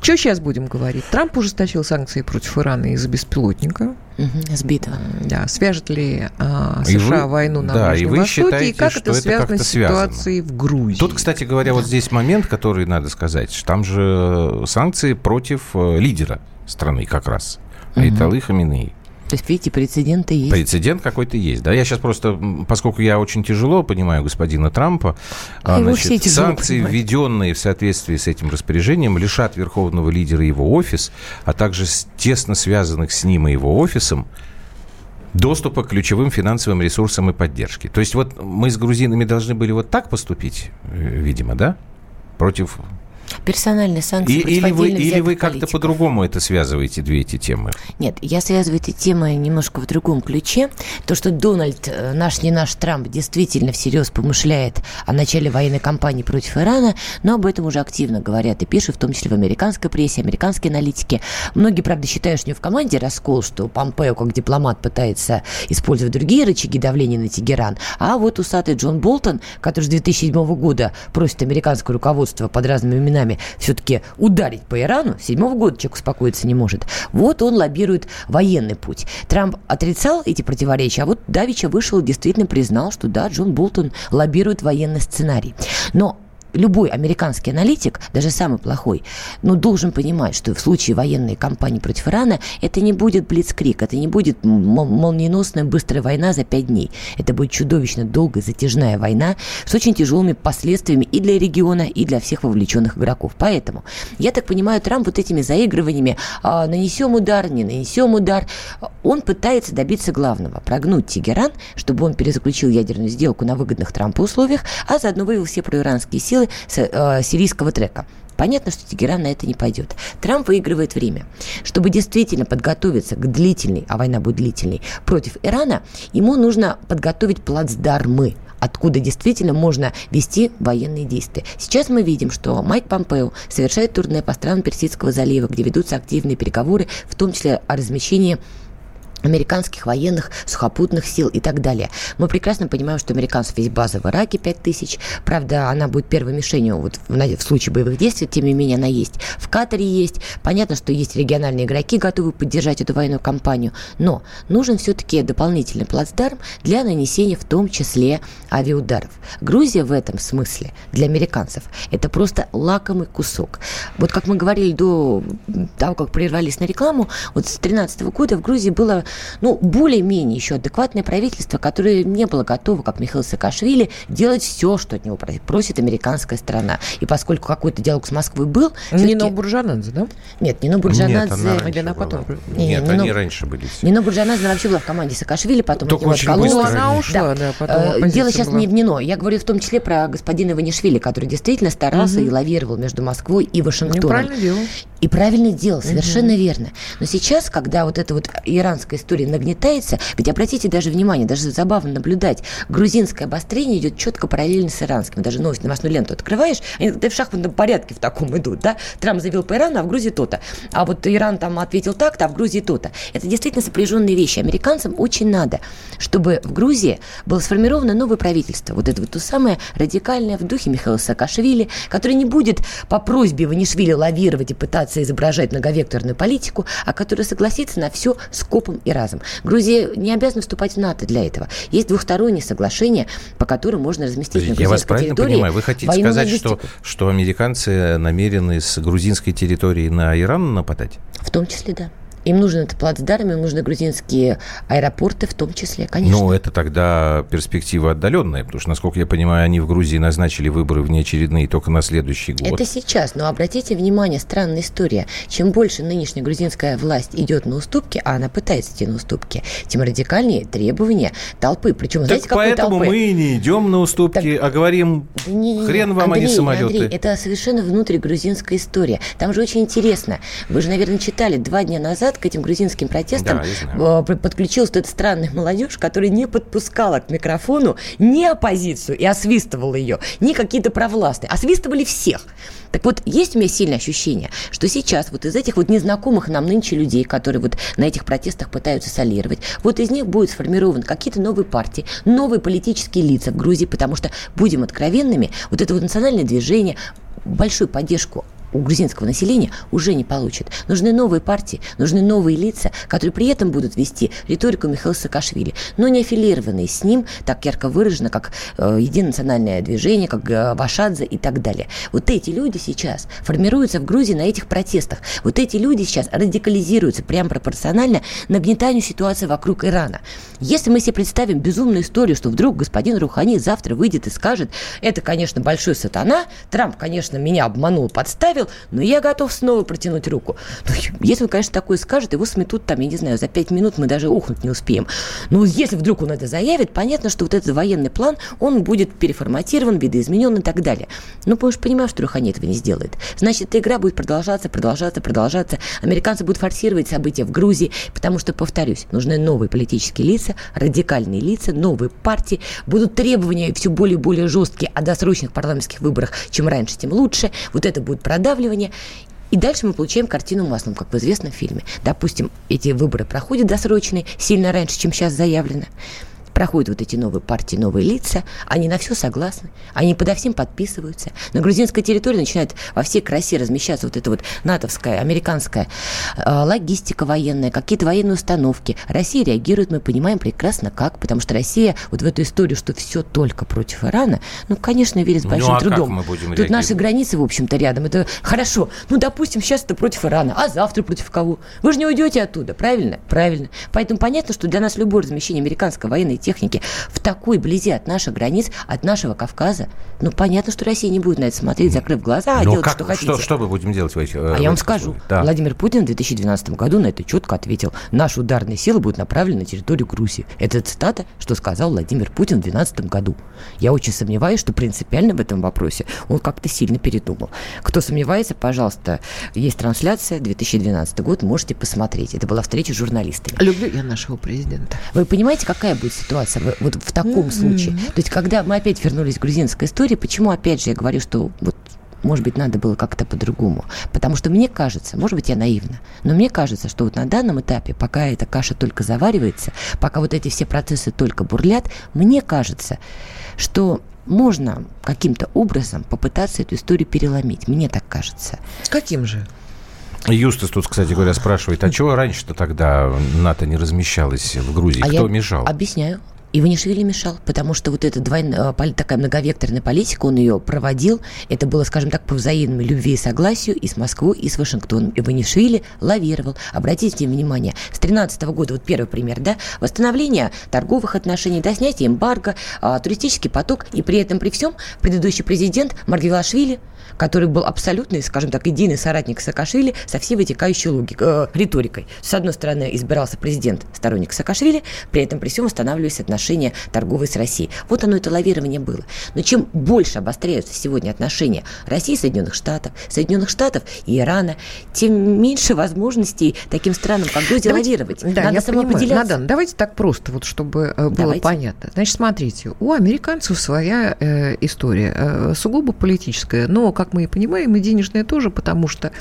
Что сейчас будем говорить? Трамп ужесточил санкции против Ирана из-за беспилотника. Мгм, Сбитого. Да, свяжет ли а, И США вы- войну на да, и Ближнем вы Востоке, и считаете, как что это это связано как-то с связано? ситуацией в Грузии? Тут, кстати говоря, вот здесь момент, который надо сказать. что Там же санкции против э, лидера страны как раз. Айталы Хаминеи. То есть, видите, прецеденты есть. Прецедент какой-то есть. Да, я сейчас просто, поскольку я очень тяжело понимаю господина Трампа, А значит, санкции, понимают. введенные в соответствии с этим распоряжением, лишат верховного лидера его офис, а также тесно связанных с ним и его офисом доступа к ключевым финансовым ресурсам и поддержке. То есть вот мы с грузинами должны были вот так поступить, э, видимо, да? Против... Персональные санкции И- или вы, или вы как-то по-другому это связываете, две эти темы? Нет, я связываю эти темы немножко в другом ключе. То, что Дональд, э, наш не наш Трамп, действительно всерьез помышляет о начале военной кампании против Ирана, но об этом уже активно говорят и пишут, в том числе в американской прессе, американские аналитики. Многие, правда, считают, что у него в команде раскол, что Помпео как дипломат пытается использовать другие рычаги давления на Тегеран, а вот усатый Джон Болтон, который с 2007 года просит американское руководство под разными именами все-таки ударить по Ирану, с 7 года человек успокоиться не может, вот он лоббирует военный путь. Трамп отрицал эти противоречия, а вот Давича вышел и действительно признал, что да, Джон Болтон лоббирует военный сценарий. Но любой американский аналитик, даже самый плохой, ну, должен понимать, что в случае военной кампании против Ирана это не будет блицкрик, это не будет молниеносная быстрая война за пять дней. Это будет чудовищно долгая затяжная война с очень тяжелыми последствиями и для региона, и для всех вовлеченных игроков. Поэтому, я так понимаю, Трамп вот этими заигрываниями а, нанесем удар, не нанесем удар, он пытается добиться главного – прогнуть Тегеран, чтобы он перезаключил ядерную сделку на выгодных Трампу условиях, а заодно вывел все проиранские силы с э, сирийского трека. Понятно, что Тегеран на это не пойдет. Трамп выигрывает время. Чтобы действительно подготовиться к длительной, а война будет длительной, против Ирана, ему нужно подготовить плацдармы, откуда действительно можно вести военные действия. Сейчас мы видим, что Майк Помпео совершает турне по странам Персидского залива, где ведутся активные переговоры, в том числе о размещении американских военных, сухопутных сил и так далее. Мы прекрасно понимаем, что американцев есть база в Ираке 5000. Правда, она будет первой мишенью вот в, в случае боевых действий, тем не менее она есть. В Катаре есть. Понятно, что есть региональные игроки, готовы поддержать эту военную кампанию. Но нужен все-таки дополнительный плацдарм для нанесения в том числе авиаударов. Грузия в этом смысле для американцев это просто лакомый кусок. Вот как мы говорили до того, как прервались на рекламу, вот с 2013 года в Грузии было ну, более-менее еще адекватное правительство, которое не было готово, как Михаил Саакашвили, делать все, что от него просит- американская страна. И поскольку какой-то диалог с Москвой был... Нино Буржанадзе, да? Нет, Нино Нет, Бурджанадзе... она раньше Или она потом? Не, Нет, не, они ну- раньше были все. Нино Бурджанадзе вообще была в команде Саакашвили, потом Только от него очень быстро Ну, она ушла, да, потом Э, Дело сейчас была. не в Нино. Я говорю в том числе про господина Иванишвили, который действительно старался и лавировал между Москвой и Ну, Вашингтоном. правильно делал. И правильно делал, совершенно верно. Но сейчас, когда вот эта вот иранская история нагнетается, где, обратите даже внимание, даже забавно наблюдать, грузинское обострение идет четко параллельно с иранским. Даже новость, новостную ленту открываешь, они да, в шахматном порядке в таком идут, да? Трамп заявил по Ирану, а в Грузии то-то. А вот Иран там ответил так-то, а в Грузии то-то. Это действительно сопряженные вещи. Американцам очень надо, чтобы в Грузии было сформировано новое правительство. Вот это вот то самое радикальное в духе Михаила Саакашвили, который не будет по просьбе Иванишвили лавировать и пытаться изображать многовекторную политику, а который согласится на все скопом и разом. Грузия не обязана вступать в НАТО для этого. Есть двухсторонние соглашения, по которым можно разместить на Я вас правильно территории понимаю? Вы хотите сказать, что, что американцы намерены с грузинской территории на Иран нападать? В том числе, да. Им нужен этот плацдарм, им нужны грузинские аэропорты в том числе, конечно. Ну, это тогда перспектива отдаленная, потому что, насколько я понимаю, они в Грузии назначили выборы внеочередные только на следующий год. Это сейчас, но обратите внимание, странная история. Чем больше нынешняя грузинская власть идет на уступки, а она пытается идти на уступки, тем радикальнее требования толпы. Причем, знаете, Так какой поэтому толпы? мы не идем на уступки, а говорим, Да не, хрен вам, Андрей, не самолеты. Андрей, это совершенно внутригрузинская история. Там же очень интересно. Вы же, наверное, читали, два дня назад назад к этим грузинским протестам Да, э, подключилась эта странная молодежь, которая не подпускала к микрофону ни оппозицию и освистывала ее, ни какие-то провластные. Освистывали всех. Так вот, есть у меня сильное ощущение, что сейчас вот из этих вот незнакомых нам нынче людей, которые вот на этих протестах пытаются солировать, вот из них будут сформированы какие-то новые партии, новые политические лица в Грузии, потому что, будем откровенными, вот это вот национальное движение, большую поддержку у грузинского населения уже не получит. Нужны новые партии, нужны новые лица, которые при этом будут вести риторику Михаила Саакашвили, но не аффилированные с ним, так ярко выражено, как э, Единое движение, как э, Вашадзе и так далее. Вот эти люди сейчас формируются в Грузии на этих протестах. Вот эти люди сейчас радикализируются прямо пропорционально нагнетанию ситуации вокруг Ирана. Если мы себе представим безумную историю, что вдруг господин Рухани завтра выйдет и скажет, это, конечно, большой сатана, Трамп, конечно, меня обманул, подставил, но я готов снова протянуть руку. Ну, если он, конечно, такое скажет, его сметут там, я не знаю, за пять минут мы даже ухнуть не успеем. Но если вдруг он это заявит, понятно, что вот этот военный план, он будет переформатирован, видоизменен и так далее. Ну, потому что понимаю, что Рухани этого не сделает. Значит, эта игра будет продолжаться, продолжаться, продолжаться. Американцы будут форсировать события в Грузии, потому что, повторюсь, нужны новые политические лица, радикальные лица, новые партии. Будут требования все более и более жесткие о досрочных парламентских выборах. Чем раньше, тем лучше. Вот это будет продавливание. И дальше мы получаем картину маслом, как в известном фильме. Допустим, эти выборы проходят досрочные, сильно раньше, чем сейчас заявлено. Проходят вот эти новые партии, новые лица, они на все согласны, они подо всем подписываются. На грузинской территории начинает во всей красе размещаться вот эта вот натовская, американская э, логистика военная, какие-то военные установки. Россия реагирует, мы понимаем прекрасно как, потому что Россия вот в эту историю, что все только против Ирана, ну, конечно, верит с Ну, большим а как трудом. мы будем Тут реагировать? наши границы, в общем-то, рядом. Это хорошо. Ну, допустим, сейчас это против Ирана, а завтра против кого? Вы же не уйдете оттуда, правильно? Правильно. Поэтому понятно, что для нас любое размещение американской военной техники в такой близи от наших границ, от нашего Кавказа, ну, понятно, что Россия не будет на это смотреть, закрыв глаза, а Ну, делать, как, что хотите. что, что мы будем делать в этих А я вам скажу, Да. Владимир Путин в 2012 году на это четко ответил. Наши ударные силы будут направлены на территорию Грузии. Это цитата, что сказал Владимир Путин в 2012 году. Я очень сомневаюсь, что принципиально в этом вопросе он как-то сильно передумал. Кто сомневается, пожалуйста, есть трансляция, 2012 год, можете посмотреть. Это была встреча с журналистами. Люблю я нашего президента. Вы понимаете, какая будет ситуация в- вот в таком случае? То есть, когда мы опять вернулись к грузинской истории, почему опять же я говорю, что вот может быть, надо было как-то по-другому. Потому что мне кажется, может быть, я наивна, но мне кажется, что вот на данном этапе, пока эта каша только заваривается, пока вот эти все процессы только бурлят, мне кажется, что можно каким-то образом попытаться эту историю переломить. Мне так кажется. С каким же? Юстас тут, кстати говоря, спрашивает, а чего раньше-то тогда НАТО не размещалось в Грузии? А Кто я мешал? Объясняю. Иванишвили мешал, потому что вот эта двойная, такая многовекторная политика, он ее проводил. Это было, скажем так, по взаимной любви и согласию и с Москвой, и с Вашингтоном. Иванишвили лавировал. Обратите внимание, с 13 года, вот первый пример, да, восстановление торговых отношений, да, снятие эмбарго, а, туристический поток, и при этом, при всем, предыдущий президент Маргелашвили, который был абсолютно, скажем так, идейный соратник Саакашвили со всей вытекающей логикой, э, риторикой. С одной стороны, избирался президент, сторонник Саакашвили, при этом при всем восстанавливались отношения торговые с Россией. Вот оно, это лавирование было. Но чем больше обостряются сегодня отношения России и Соединенных Штатов, Соединенных Штатов и Ирана, тем меньше возможностей таким странам, как Грузия, Давайте- лавировать. Да, Надо я понимаю. самоопределяться. Надан, давайте так просто, вот чтобы э, было Давайте. понятно. Значит, смотрите, у американцев своя э, история, э, сугубо политическая, но, как мы и понимаем, и денежная тоже, потому что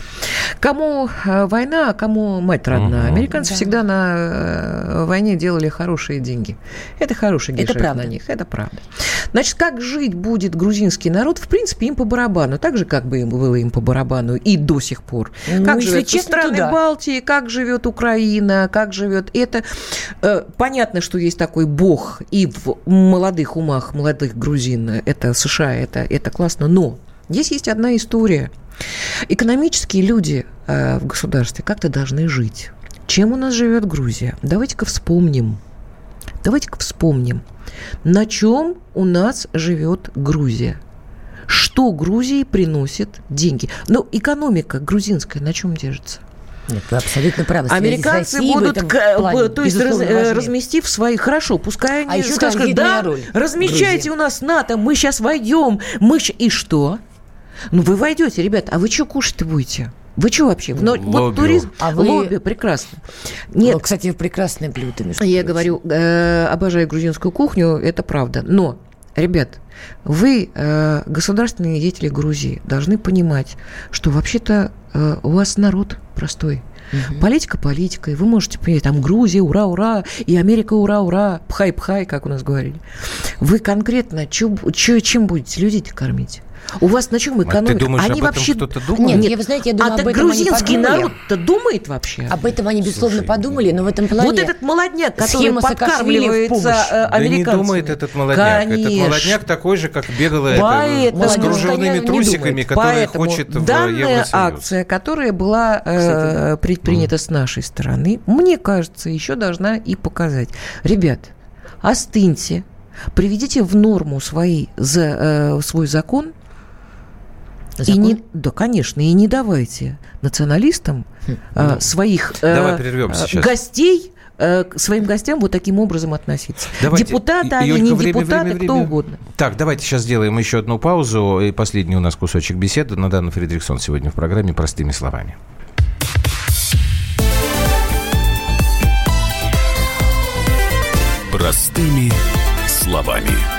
кому э, война, а кому мать родная. Мгм. Американцы Да. всегда на э, войне делали хорошие деньги. Это хороший Это гешефт правда. на них, это правда. Значит, как жить будет грузинский народ, в принципе, им по барабану. Так же, как бы им было им по барабану и до сих пор. Ну, как если живет честно, страны да. Балтии, как живет Украина, как живет это. Э, Понятно, что есть такой бог и в молодых умах молодых грузин. Это США, это, это классно. Но здесь есть одна история. Экономические люди э, в государстве как-то должны жить. Чем у нас живет Грузия? Давайте-ка вспомним. Давайте-ка вспомним, на чем у нас живет Грузия. Что Грузии приносит деньги? Ну, экономика грузинская на чем держится? Нет, вы абсолютно правы. Американцы Россией будут, к- плане, то есть, раз- э, разместив свои, хорошо, пускай они А еще скажут, да, роль размещайте Грузии. у нас НАТО, мы сейчас войдем, мы и что? Ну, вы войдете, ребят, а вы что кушать-то будете? Вы что вообще? Но, вот Лобио. туризм, А вы- лобби, прекрасно. Нет. Нет, кстати, прекрасное блюдо, между я говорю, э, обожаю грузинскую кухню, это правда. Но, ребят, вы, э, государственные деятели Грузии, должны понимать, что вообще-то э, у вас народ простой. Политика политикой. Вы можете понять, там Грузия, ура, ура, и Америка, ура, ура, пхай-пхай, как у нас говорили. Вы конкретно чё, чё- чем будете людей кормить? У вас на чем А ты экономика? думаешь, Они об этом вообще... кто-то думает? Нет, я, вы знаете, я думаю, а об этом грузинский народ-то думает вообще? Об этом они, безусловно, Слушай, подумали, но в этом плане... Вот этот молодняк, который подкармливается э, Да не американцами. думает этот молодняк. Этот Конечно. молодняк такой же, как беглая это, с кружевными трусиками, Поэтому хочет в данная акция, которая была э, предпринята с нашей стороны, мне кажется, еще должна и показать. Ребят, остыньте, приведите в норму свои, за, э, свой закон, и Закон? не, да, конечно, и не давайте националистам э, своих э, Давай сейчас. гостей э, к своим гостям вот таким образом относиться. Давайте. Депутаты И- они, Юлька, не время, депутаты, время, кто время. угодно. Так, давайте сейчас сделаем еще одну паузу. И последний у нас кусочек беседы. Надана Фредериксон сегодня в программе «Простыми словами». Простыми словами.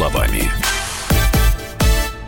Словами.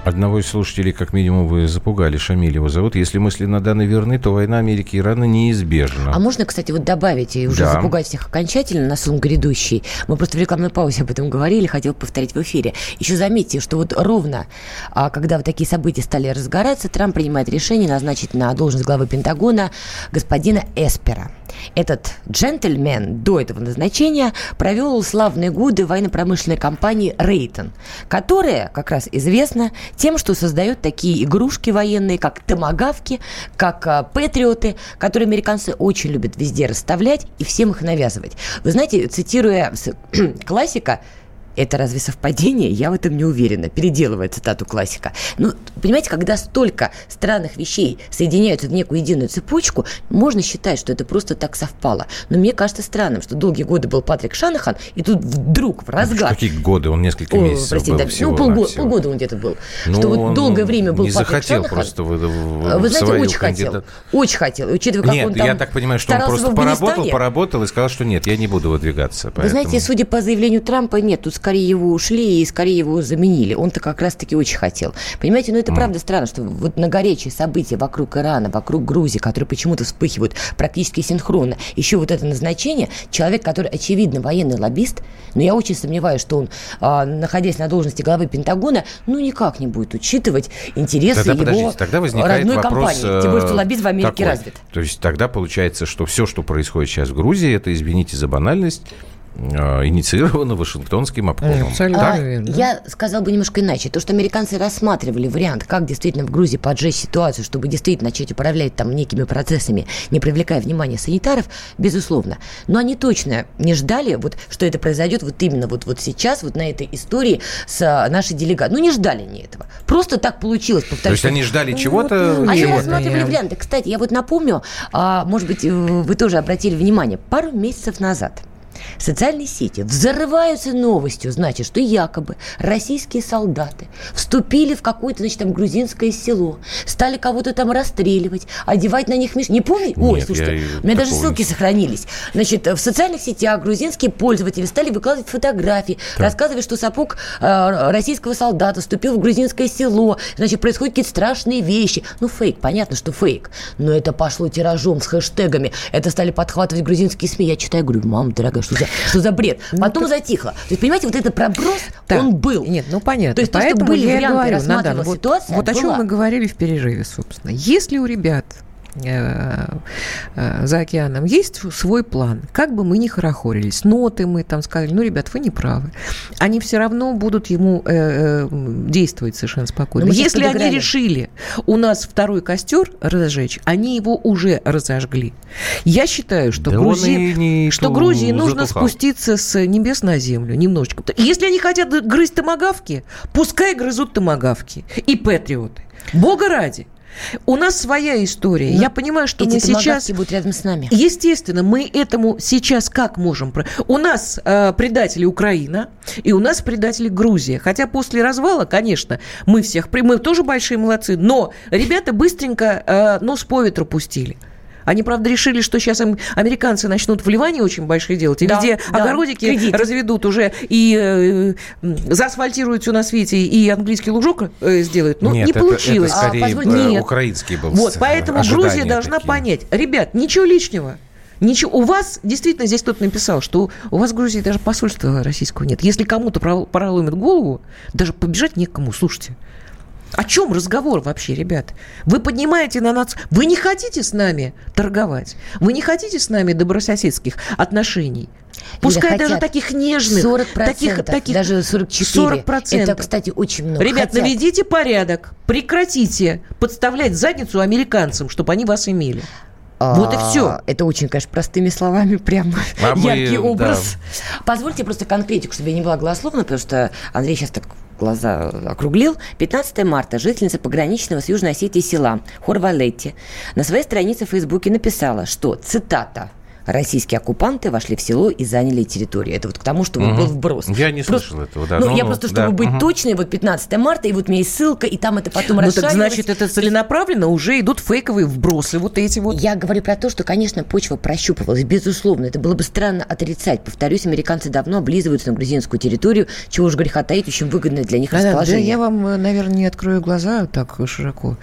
Одного из слушателей, как минимум, вы запугали. Шамиль его зовут. Если мысли Наданы верны, то война Америки и Ирана неизбежна. А можно, кстати, вот добавить и уже Да. запугать всех окончательно на сон грядущий? Мы просто в рекламной паузе об этом говорили, хотел повторить в эфире. Еще заметьте, что вот ровно, а, когда вот такие события стали разгораться, Трамп принимает решение назначить на должность главы Пентагона господина Эспера. Этот джентльмен до этого назначения провел славные годы военно-промышленной компании «Рейтон», которая как раз известна тем, что создает такие игрушки военные, как томагавки, как а, патриоты, которые американцы очень любят везде расставлять и всем их навязывать. Вы знаете, цитируя классика, это разве совпадение? Я в этом не уверена. Переделывая цитату классика. Ну, понимаете, когда столько странных вещей соединяются в некую единую цепочку, можно считать, что это просто так совпало. Но мне кажется странным, что долгие годы был Патрик Шанахан, и тут вдруг в разгар... Какие годы? Он несколько О, месяцев простите, был да, всего ну, полгода, полгода он где-то был. Ну, что вот долгое время был не Патрик захотел Шанахан. просто в- в- в Вы знаете, очень хотел. кандидат- Очень хотел. И учитывая, как Нет, он там я так понимаю, что он просто поработал, поработал и сказал, что нет, я не буду выдвигаться. Вы знаете, поэтому- судя по заявлению Трампа, нет, тут скорее его ушли и скорее его заменили. Он-то как раз-таки очень хотел. Понимаете, ну это правда странно, что вот на горячие события вокруг Ирана, вокруг Грузии, которые почему-то вспыхивают практически синхронно, еще вот это назначение, человек, который очевидно военный лоббист, но я очень сомневаюсь, что он, а, находясь на должности главы Пентагона, ну никак не будет учитывать интересы Тогда, его тогда возникает родной вопрос, компании. Тем более, что э, лоббизм в Америке такой. развит. То есть тогда получается, что все, что происходит сейчас в Грузии, это, извините за банальность, э, инициировано Вашингтонским обкомом. Абсолютно А, верно. я сказал бы немножко иначе. То, что американцы рассматривали вариант, как действительно в Грузии поджечь ситуацию, чтобы действительно начать управлять там некими процессами, не привлекая внимания санитаров, безусловно. Но они точно не ждали, вот, что это произойдет вот именно вот, вот сейчас, вот на этой истории с а, нашей делегацией. Ну, не ждали они этого. Просто так получилось. То Повторюсь, есть они ждали чего-то, ну, они чего-то. рассматривали варианты. Кстати, я вот напомню, а, может быть, э, вы тоже обратили внимание, пару месяцев назад социальные сети взрываются новостью, значит, что якобы российские солдаты вступили в какое-то, значит, там грузинское село, стали кого-то там расстреливать, одевать на них меш... Не помните? Ой, Нет, слушайте, я у меня даже такого ссылки не- сохранились. Значит, в социальных сетях грузинские пользователи стали выкладывать фотографии, рассказывая, что сапог э, российского солдата вступил в грузинское село, значит, происходят какие-то страшные вещи. Ну, фейк, понятно, что фейк. Но это пошло тиражом с хэштегами. Это стали подхватывать грузинские СМИ. Я читаю, говорю, мама дорогая, что за, что за бред? Потом затихло. То есть, понимаете, вот этот проброс, Так, он был. Нет, ну понятно. То есть то, что Поэтому были я варианты, говорю, рассматривалась Надана, вот, ситуация, вот о чем была. мы говорили в перерыве, собственно. Если у ребят за океаном, есть свой план. Как бы мы ни хорохорились, ноты мы там сказали, ну, ребят, вы не правы. Они все равно будут ему э, э, действовать совершенно спокойно. Если они решили у нас второй костер разжечь, они его уже разожгли. Я считаю, что, да Грузии, что Грузии нужно затухал. спуститься с небес на землю немножечко. Если они хотят грызть томогавки, пускай грызут томогавки и патриоты. Бога ради. У нас своя история. Но Я понимаю, что эти мы сейчас будут рядом с нами. Естественно, мы этому сейчас как можем? У нас э, предатели Украина и у нас предатели Грузия. Хотя после развала, конечно, мы всех мы тоже большие молодцы, но ребята быстренько э, нос по ветру пустили. Они, правда, решили, что сейчас американцы начнут вливания очень большие делать, и да, везде да, огородики кредит. разведут уже, и э, заасфальтируют все на свете, и английский лужок э, сделают. Нет, не это, получилось. Это скорее а, позволь... Нет. украинский был Вот, поэтому Грузия должна такие. понять. Ребят, ничего лишнего. Ничего, у вас, действительно, здесь кто-то написал, что у вас в Грузии даже посольства российского нет. Если кому-то проломит голову, даже побежать некому, слушайте. О чем разговор вообще, ребят? Вы поднимаете на нас... Вы не хотите с нами торговать? Вы не хотите с нами добрососедских отношений? Пускай даже таких нежных, 40%, таких, таких, даже 44. 40%. Это, кстати, очень много. Ребят, хотят. наведите порядок, прекратите подставлять задницу американцам, чтобы они вас имели. Вот и все. А, это очень, конечно, простыми словами, прям а яркий мы, образ. Да. Позвольте просто конкретику, чтобы я не была голословна, потому что Андрей сейчас так глаза округлил. 15 марта жительница пограничного с Южной Осетии села Хорвалетти на своей странице в Фейсбуке написала, что, цитата, российские оккупанты вошли в село и заняли территорию. Это вот к тому, что угу. был вброс. Я не просто, слышал этого, да. Ну, ну я просто, чтобы да. быть угу. точной, вот 15 марта, и вот у меня есть ссылка, и там это потом Ну, так значит, это целенаправленно уже идут фейковые вбросы, вот эти вот. Я говорю про то, что, конечно, почва прощупывалась, безусловно. Это было бы странно отрицать. Повторюсь, американцы давно облизываются на грузинскую территорию, чего уж греха таить, очень выгодное для них да, расположение. Да, я вам, наверное, не открою глаза так широко.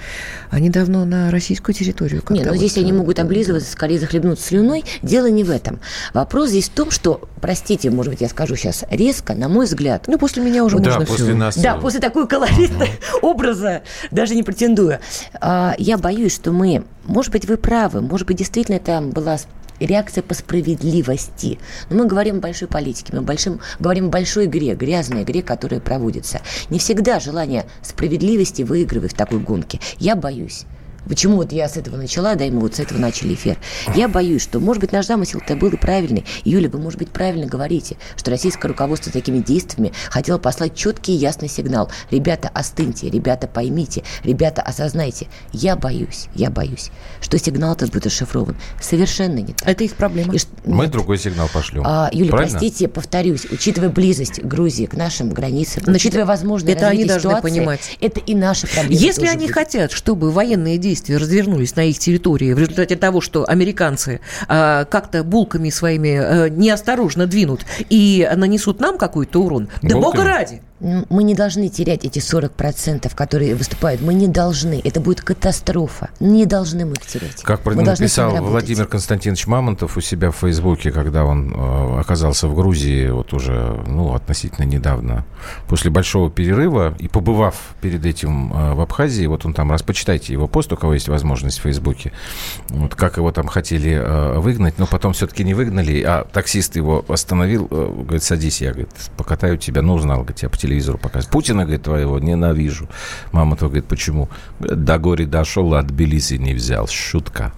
Они давно на российскую территорию. Нет, но ну, вот... здесь они могут облизываться, скорее захлебнуться слюной. Дело не в этом. Вопрос здесь в том, что, простите, может быть, я скажу сейчас резко, на мой взгляд... Ну, после меня уже да, можно после все. Нас... Да, после такой колоритной образа, даже не претендую. А, я боюсь, что мы... Может быть, вы правы, может быть, действительно это была реакция по справедливости. Но мы говорим о большой политике, мы большим, говорим о большой игре, грязной игре, которая проводится. Не всегда желание справедливости выигрывает в такой гонке. Я боюсь. Почему вот я с этого начала, да, и мы вот с этого начали эфир. Я боюсь, что, может быть, наш замысел-то был и правильный. Юля, вы, может быть, правильно говорите, что российское руководство такими действиями хотело послать четкий и ясный сигнал. Ребята, остыньте, ребята, поймите, ребята, осознайте. Я боюсь, я боюсь, что сигнал этот будет расшифрован совершенно не так. Это их проблема. И, мы нет. другой сигнал пошлем. А, Юля, Правильно? простите, повторюсь, учитывая близость Грузии к нашим границам, Значит, учитывая возможность это они должны ситуации, понимать. это и наша проблема. Если они будет. хотят, чтобы военные действия действия развернулись на их территории в результате того, что американцы а, как-то булками своими а, неосторожно двинут и нанесут нам какой-то урон, да бога ради! Мы не должны терять эти 40%, которые выступают. Мы не должны. Это будет катастрофа. Не должны мы их терять. Как мы написал Владимир Константинович Мамонтов у себя в Фейсбуке, когда он э, оказался в Грузии вот уже ну, относительно недавно, после большого перерыва, и побывав перед этим э, в Абхазии, вот он там, раз почитайте его пост, у кого есть возможность в Фейсбуке, вот как его там хотели э, выгнать, но потом все-таки не выгнали, а таксист его остановил, говорит, садись, я, говорит, покатаю тебя, ну, узнал, говорит, я по телевизору показывают. Путина, говорит, твоего ненавижу. Мама то говорит, почему? До горя дошел, а от Белизи не взял. Шутка.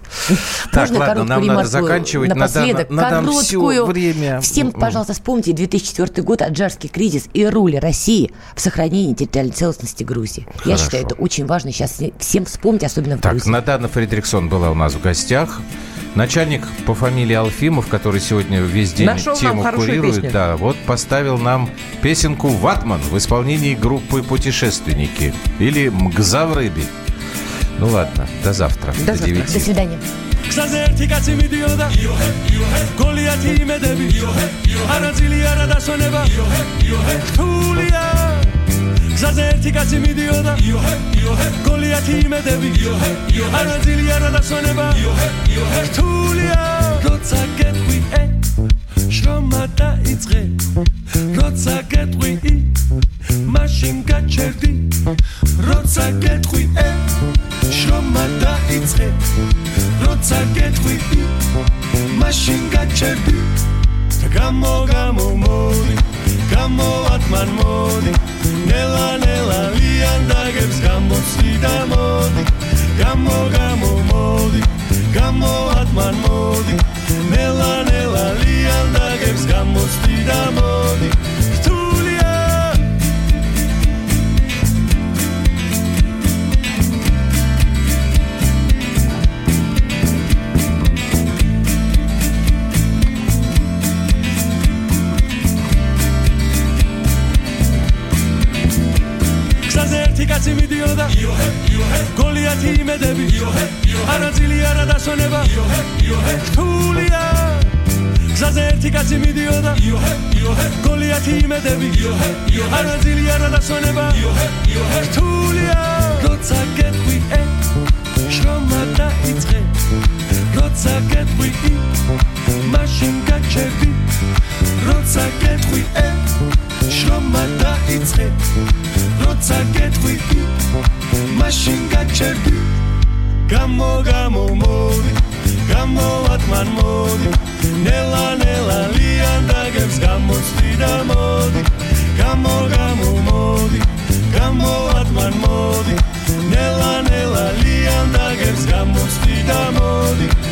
Так, ладно, нам надо заканчивать. Напоследок, надо, надо все время. Всем, пожалуйста, вспомните 2004 год, Аджарский кризис и роль России в сохранении территориальной целостности Грузии. Хорошо. Я считаю, это очень важно сейчас всем вспомнить, особенно в так, Грузии. Так, Надана Фредриксон была у нас в гостях. Начальник по фамилии Алфимов, который сегодня весь день Нашел тему курирует, песню. да, вот поставил нам песенку «Ватман» в исполнении группы «Путешественники» или «Мгзаврыби». Ну ладно, до завтра. До, до завтра. 9. До свидания. გზაზე ერთი კაცი მიდიოდა გოლიათი იმედები არაძილი არა დასვენება რთულია გზაზე ერთი კაცი მიდიოდა. იოჰე იოჰე გოლიათი იმედები. იოჰე იოჰე არაძილი არა დასვენება იოჰე იოჰე რთულია. როცა გეტყვი ე შრომა დაიწყე. როცა გეტყვი ი მაშინ გაჩერდი. როცა გეტყვი ე შრომა დაიწყე. როცა გეტყვი ი მაშინ გაჩერდი. გამო გამომოდი ატმან მოდი. ნელა ნელა ლიანდაგებს გამოცდი და მოდი. გამო გამო მოდი. გამო ატმან მოდი. ნელა ნელა ლიანდაგებს კაცი მიდიოდა. იოჰე იოჰე გოლიათი იმედები. იოჰე იოჰე არაძილი არა დასვენება. იოჰე იოჰე რთულია. როცა გეტყვი ე შრომა დაიწყე. როცა გეტყვი ი მაშინ გაჩერდი. როცა გეტყვი ე შრომა დაიწყე. როცა გეტყვი მაშინ გაჩერდი. გამო გამო მოდი გამოატმან მოდი. ნელა ნელა ლიანდაგებს გამოცდი და მოდი. გამო გამო მოდი. გამოატმან მოდი. ნელა ნელა ლიანდაგებს გამოცდი და მოდი